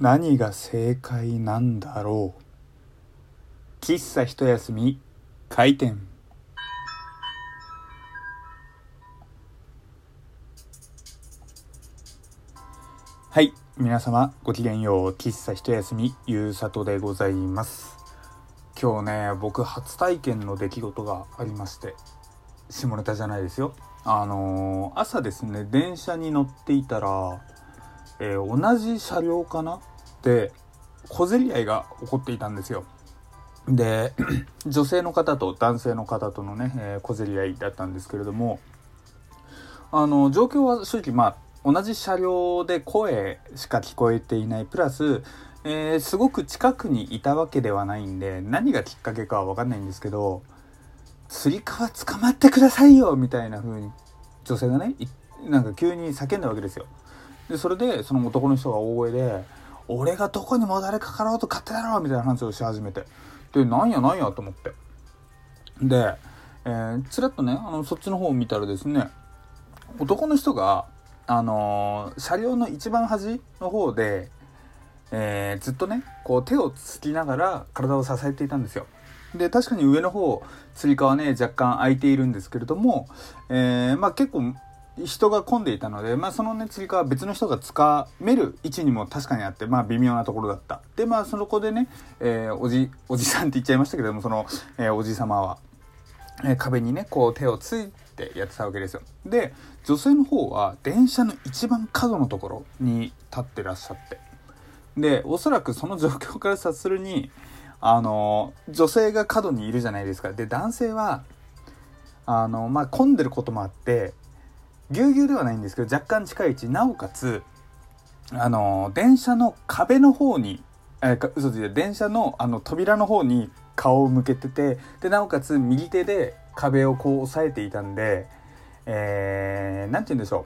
何が正解なんだろう？喫茶一休み開店。はい皆様ごきげんよう。喫茶一休みゆうさとでございます。今日ね僕初体験の出来事がありまして下ネタじゃないですよ。あのー、朝ですね電車に乗っていたら、えー、同じ車両かな？で小競り合いが起こっていたんですよで 女性の方と男性の方とのね、えー、小競り合いだったんですけれどもあの状況は正直まあ同じ車両で声しか聞こえていないプラス、えー、すごく近くにいたわけではないんで何がきっかけかは分かんないんですけど「つり革捕まってくださいよ!」みたいな風に女性がねなんか急に叫んだわけですよ。でそれでその男の人が大声で「俺がどこにもたれかかろうと勝手だろう!」みたいな話をし始めてでなんやなんやと思ってで、えー、ちらっとねあのそっちの方を見たらですね男の人があのー、車両の一番端の方で、えー、ずっとねこう手をつきながら体を支えていたんですよ。で確かに上の方つり革ね若干空いているんですけれども、えー、まあ、結構人が混んでいたので、まあ、そのねつり革別の人がつかめる位置にも確かにあって、まあ、微妙なところだった。でまあその子でね、えー、おじおじさんって言っちゃいましたけどもその、えー、おじ様は、えー、壁にねこう手をついてやってたわけですよ。で女性の方は電車の一番角のところに立ってらっしゃって。でおそらくその状況から察するにあの女性が角にいるじゃないですか。で男性はあのまあ混んでることもあってぎゅうぎゅうではないんですけど若干近い位置なおかつあの電車の壁の方にえー、嘘ついて電車のあの扉の方に顔を向けててでなおかつ右手で壁をこう押さえていたんで何、えー、て言うんでしょう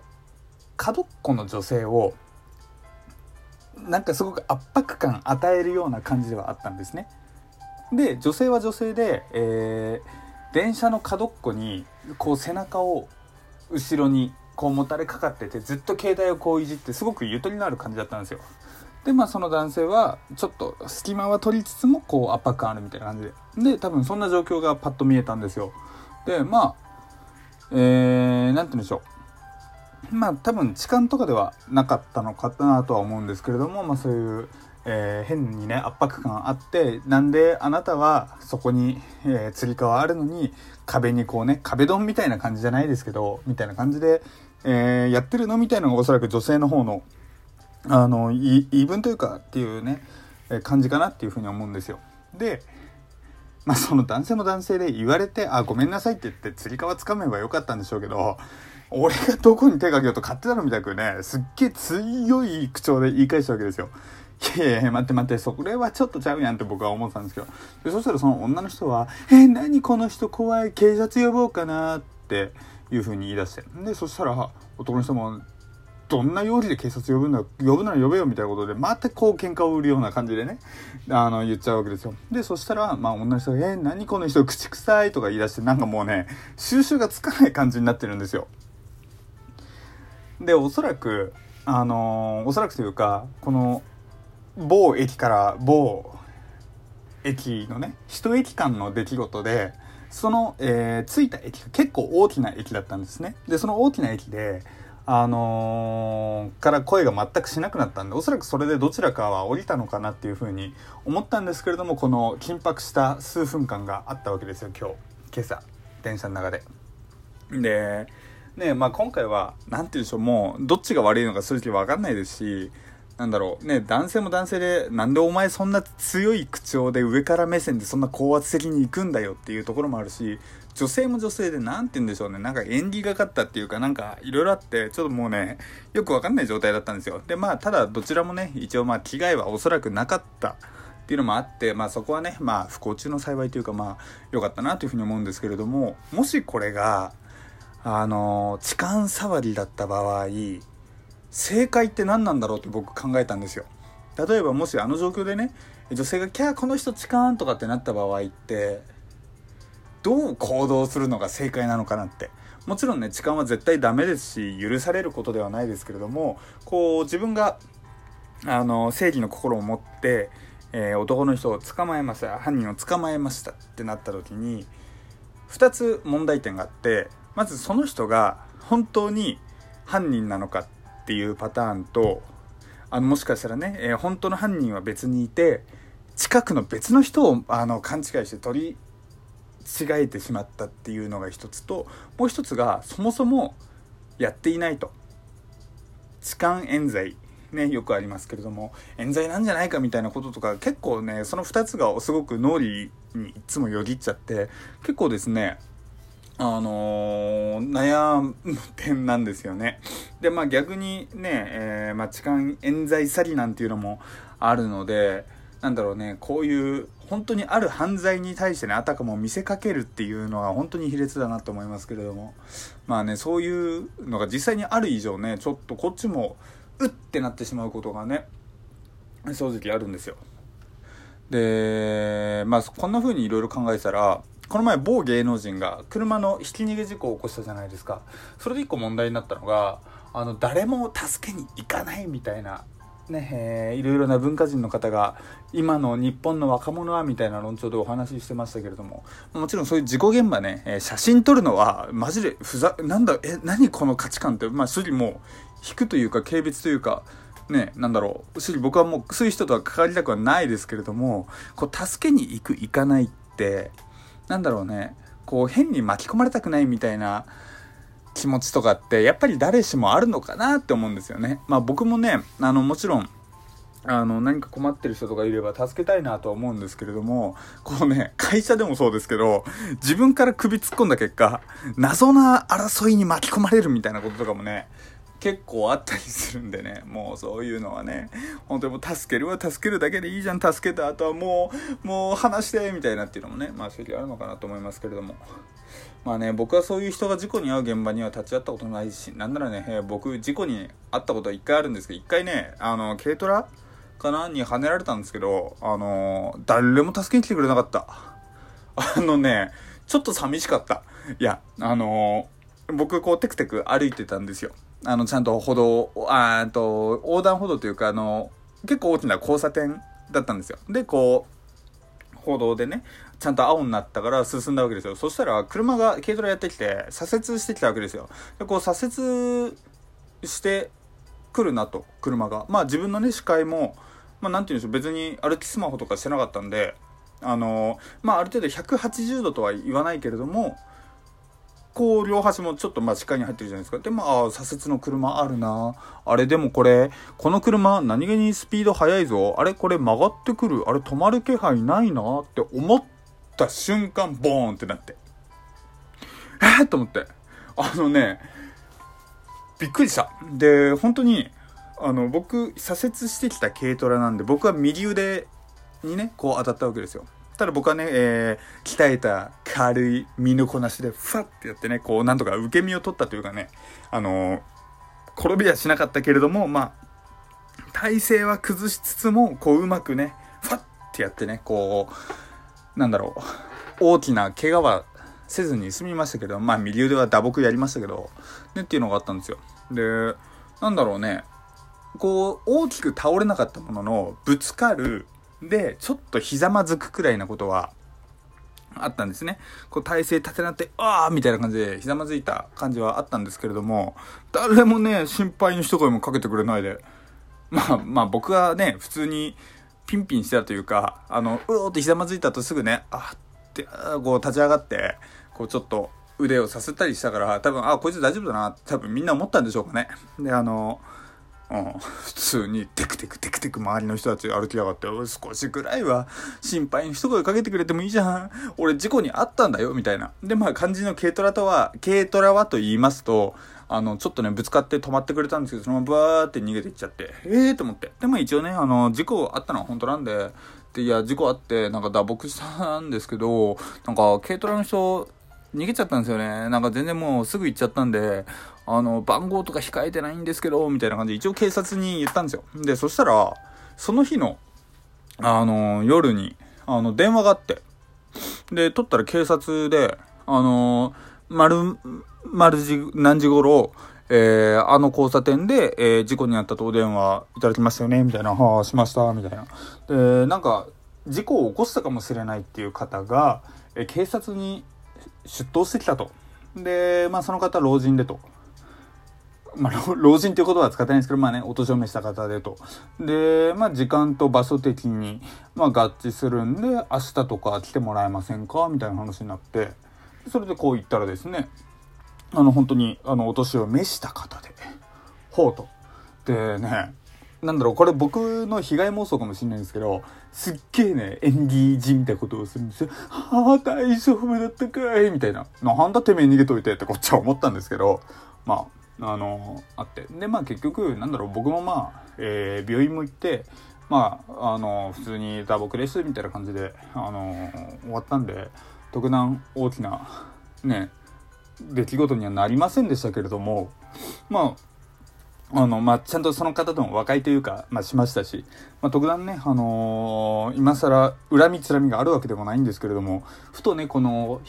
角っこの女性をなんかすごく圧迫感与えるような感じではあったんですね。で女性は女性で、えー、電車の角っこにこう背中を後ろにこうもたれかかっててずっと携帯をこういじってすごくゆとりのある感じだったんですよ。でまあその男性はちょっと隙間は取りつつもこう圧迫感あるみたいな感じでで多分そんな状況がパッと見えたんですよ。でまあえー、なんて言うんでしょうまあ多分痴漢とかではなかったのかなとは思うんですけれどもまあそういうえー、変にね圧迫感あってなんであなたはそこに、えー、つり革あるのに壁にこうね壁ドンみたいな感じじゃないですけどみたいな感じで、えー、やってるのみたいなのがおそらく女性の方のあの言い分というかっていうねえ感じかなっていうふうに思うんですよ。でまあその男性も男性で言われて「あごめんなさい」って言ってつり革つかめばよかったんでしょうけど俺がどこに手かけようと勝手だろみたいなねすっげえ強い口調で言い返したわけですよ。いやいや待って待ってそれはちょっとちゃうやんって僕は思ってたんですけど。でそしたらその女の人は「え、何この人怖い警察呼ぼうかな」っていうふうに言い出して。でそしたら男の人も「どんな容疑で警察呼ぶんだ呼ぶなら呼べよ」みたいなことでまたこう喧嘩を売るような感じでねあの言っちゃうわけですよ。でそしたらまあ女の人が「え、何この人口臭い」とか言い出してなんかもうね収集がつかない感じになってるんですよ。でおそらくあのー、おそらくというかこの某駅から某駅のね一駅間の出来事でその、えー、着いた駅が結構大きな駅だったんですねでその大きな駅であのー、から声が全くしなくなったんでおそらくそれでどちらかは降りたのかなっていうふうに思ったんですけれどもこの緊迫した数分間があったわけですよ今日今朝電車の中で。でねまあ今回は何て言うんでしょうもうどっちが悪いのか正直分かんないですしなんだろう。ね男性も男性でなんでお前そんな強い口調で上から目線でそんな高圧的に行くんだよっていうところもあるし女性も女性で何て言うんでしょうね。なんか縁起がかったっていうかなんかいろいろあってちょっともうねよくわかんない状態だったんですよ。でまあただどちらもね一応まあ危害はおそらくなかったっていうのもあってまあそこはねまあ不幸中の幸いというかまあ良かったなというふうに思うんですけれどももしこれがあの痴漢触りだった場合正解って何なんだろうって僕考えたんですよ。例えばもしあの状況でね女性が「キャーこの人痴漢」とかってなった場合ってどう行動するのが正解なのかなって。もちろんね痴漢は絶対ダメですし許されることではないですけれどもこう自分があの正義の心を持って、えー、男の人を捕まえました犯人を捕まえましたってなった時に2つ問題点があってまずその人が本当に犯人なのかっていうパターンとあのもしかしたらね、えー、本当の犯人は別にいて近くの別の人をあの勘違いして取り違えてしまったっていうのが一つともう一つがそもそもやっていないと。痴漢冤罪。ねよくありますけれども冤罪なんじゃないかみたいなこととか結構ねその2つがすごく脳裏にいつもよぎっちゃって結構ですねあのー、悩む点なんですよね。で、まあ逆にね、えー、まあ痴漢冤罪詐欺なんていうのもあるので、なんだろうね、こういう本当にある犯罪に対してね、あたかも見せかけるっていうのは本当に卑劣だなと思いますけれども、まあね、そういうのが実際にある以上ね、ちょっとこっちも、うってなってしまうことがね、正直あるんですよ。で、まあこんな風にいろいろ考えたら、この前某芸能人が車のひき逃げ事故を起こしたじゃないですか。それで一個問題になったのがあの誰も助けに行かないみたいなねえー、いろいろな文化人の方が今の日本の若者はみたいな論調でお話ししてましたけれども。もちろんそういう事故現場ね、えー、写真撮るのはマジでふざなんだえ何この価値観ってまあ正直もう引くというか軽蔑というかね、なんだろう。正直僕はもうそういう人とは関わりたくはないですけれどもこう助けに行く行かないってなんだろうねこう変に巻き込まれたくないみたいな気持ちとかってやっぱり誰しもあるのかなって思うんですよね。まあ僕もねあのもちろんあの何か困ってる人とかいれば助けたいなとは思うんですけれどもこうね会社でもそうですけど自分から首突っ込んだ結果謎な争いに巻き込まれるみたいなこととかもね結構あったりするんでね、もうそういうのはね、本当にもう助けるは助けるだけでいいじゃん、助けた後はもう、もう話して、みたいなっていうのもね、まあ正直あるのかなと思いますけれども。まあね、僕はそういう人が事故に遭う現場には立ち会ったことないし、なんならね、僕、事故に遭ったことは一回あるんですけど、一回ね、あの、軽トラかな？に跳ねられたんですけど、あの、誰も助けに来てくれなかった。あのね、ちょっと寂しかった。いや、あの僕、こう、テクテク歩いてたんですよ。あの、ちゃんと歩道、あと、横断歩道というか、あの、結構大きな交差点だったんですよ。で、こう、歩道でね、ちゃんと青になったから進んだわけですよ。そしたら、車が軽トラやってきて、左折してきたわけですよ。で、こう、左折してくるなと、車が。まあ、自分のね、視界も、まあ、なんて言うんでしょう、別に歩きスマホとかしてなかったんで、あの、まあ、ある程度180度とは言わないけれども、こう両端もちょっとまあ視界に入ってるじゃないですか。で、まああ、左折の車あるな。あれでもこれ、この車何気にスピード速いぞ。あれこれ曲がってくる。あれ止まる気配ないなって思った瞬間、ボーンってなって。えー、と思って。あのね、びっくりした。で、本当に、あの、僕、左折してきた軽トラなんで、僕は右腕にね、こう当たったわけですよ。ただ僕はね、えー、鍛えた軽い身のこなしで、ふわってやってね、こう、なんとか受け身を取ったというかね、あのー、転びはしなかったけれども、まあ、体勢は崩しつつも、こう、うまくね、ふわってやってね、こう、なんだろう、大きな怪我はせずに済みましたけど、まあ、右腕は打撲やりましたけど、ね、っていうのがあったんですよ。で、なんだろうね、こう、大きく倒れなかったものの、ぶつかる、で、ちょっとひざまずくくらいなことは、あったんですね。こう体勢立てなって、ああみたいな感じでひざまずいた感じはあったんですけれども、誰もね、心配の一声もかけてくれないで。まあまあ僕はね、普通にピンピンしてたというか、あの、うおーってひざまずいた後すぐね、あって、こう立ち上がって、こうちょっと腕をさせたりしたから、多分、あ、こいつ大丈夫だな、多分みんな思ったんでしょうかね。で、あの、うん、普通にテクテクテクテク周りの人たち歩きやがって少しぐらいは心配に一声かけてくれてもいいじゃん。俺事故にあったんだよみたいな。でまあ肝心の軽トラとは軽トラはと言いますとあのちょっとねぶつかって止まってくれたんですけどそのままバーって逃げていっちゃってええー、と思って。でも一応ねあの事故あったのは本当なんででいや事故あってなんか打撲したんですけどなんか軽トラの人逃げちゃったんですよね。なんか全然もうすぐ行っちゃったんで、あの、番号とか控えてないんですけど、みたいな感じで一応警察に言ったんですよ。で、そしたら、その日の、あの、夜に、あの、電話があって、で、取ったら警察で、あの、丸、丸時、何時頃、ええー、あの交差点で、えー、事故に遭ったとお電話いただきましたよね、みたいな、はあ、しました、みたいな。で、なんか、事故を起こしたかもしれないっていう方が、えー、警察に出頭してきたと。で、まあその方老人でと。まあ、老人っていう言葉は使ってないんですけど、まあね、お年を召した方でと。で、まあ、時間と場所的に、まあ、合致するんで、明日とか来てもらえませんかみたいな話になって、それでこう言ったらですね、あの、本当に、あの、お年を召した方で、ほうと。でね、なんだろう、これ僕の被害妄想かもしれないんですけど、すっげえね、演技じみたいなことをするんですよ。はあ、大丈夫だったかいみたいな。なんだてめえ逃げといてってこっちは思ったんですけど、まあ、あの、あって。で、まあ結局、なんだろう、僕もまあ、えー、病院も行って、まあ、あの、普通に打撲ですみたいな感じで、あの、終わったんで、特段大きな、ね、出来事にはなりませんでしたけれども、まあ、あの、まあ、ちゃんとその方との和解というか、まあ、しましたし、まあ、特段ね、あのー、今更恨みつらみがあるわけでもないんですけれども、ふとね、この、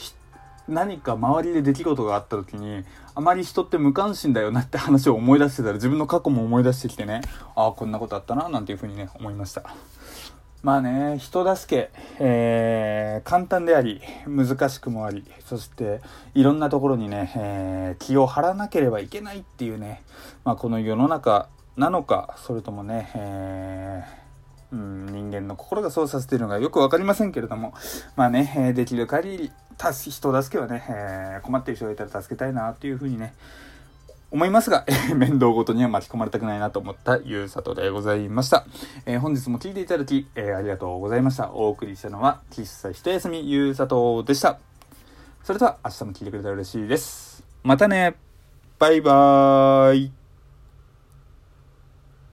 何か周りで出来事があった時に、あまり人って無関心だよなって話を思い出してたら、自分の過去も思い出してきてね、ああ、こんなことあったな、なんていうふうにね、思いました。まあね、人助け、えー、簡単であり、難しくもあり、そして、いろんなところにね、えー、気を張らなければいけないっていうね、まあこの世の中なのか、それともね、えー、うん、人間の心がそうさせているのがよくわかりませんけれども、まあね、えできる限り、人助けはね、え困ってる人がいたら助けたいなっていうふうにね、思いますが、面倒ごとには巻き込まれたくないなと思ったゆうさとでございました。えー、本日も聴いていただき、えー、ありがとうございました。お送りしたのは、喫茶一休みゆうさとでした。それでは明日も聴いてくれたら嬉しいです。またねバイバーイ